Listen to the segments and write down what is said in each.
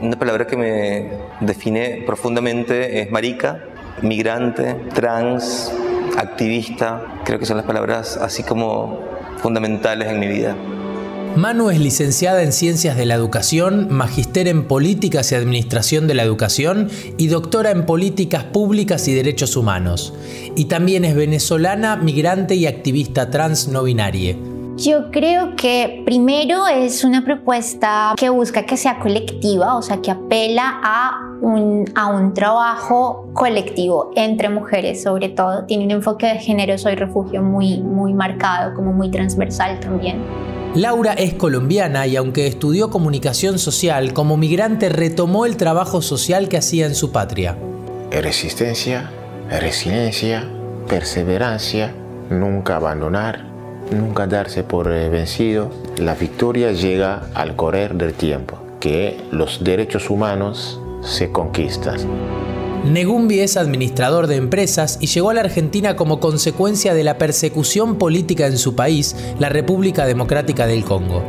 Una palabra que me define profundamente es marica, migrante, trans, activista. Creo que son las palabras así como fundamentales en mi vida. Manu es licenciada en Ciencias de la Educación, magíster en Políticas y Administración de la Educación y doctora en Políticas Públicas y Derechos Humanos. Y también es venezolana, migrante y activista trans no binaria. Yo creo que primero es una propuesta que busca que sea colectiva, o sea, que apela a un, a un trabajo colectivo entre mujeres, sobre todo. Tiene un enfoque de género, soy refugio muy, muy marcado, como muy transversal también. Laura es colombiana y aunque estudió comunicación social, como migrante retomó el trabajo social que hacía en su patria. Resistencia, resiliencia, perseverancia, nunca abandonar, nunca darse por eh, vencido. La victoria llega al correr del tiempo, que los derechos humanos se conquistan. Negumbi es administrador de empresas y llegó a la Argentina como consecuencia de la persecución política en su país, la República Democrática del Congo.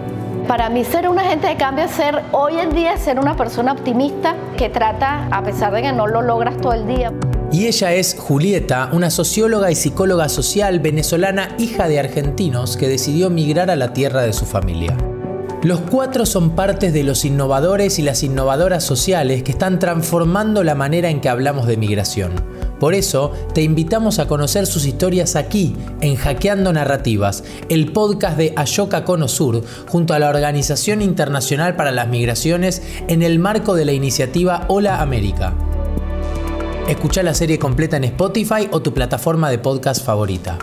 Para mí ser un agente de cambio es ser hoy en día ser una persona optimista que trata a pesar de que no lo logras todo el día. Y ella es Julieta, una socióloga y psicóloga social venezolana hija de argentinos que decidió migrar a la tierra de su familia. Los cuatro son partes de los innovadores y las innovadoras sociales que están transformando la manera en que hablamos de migración. Por eso, te invitamos a conocer sus historias aquí, en Hackeando Narrativas, el podcast de Ayoka Cono Sur, junto a la Organización Internacional para las Migraciones en el marco de la iniciativa Hola América. Escucha la serie completa en Spotify o tu plataforma de podcast favorita.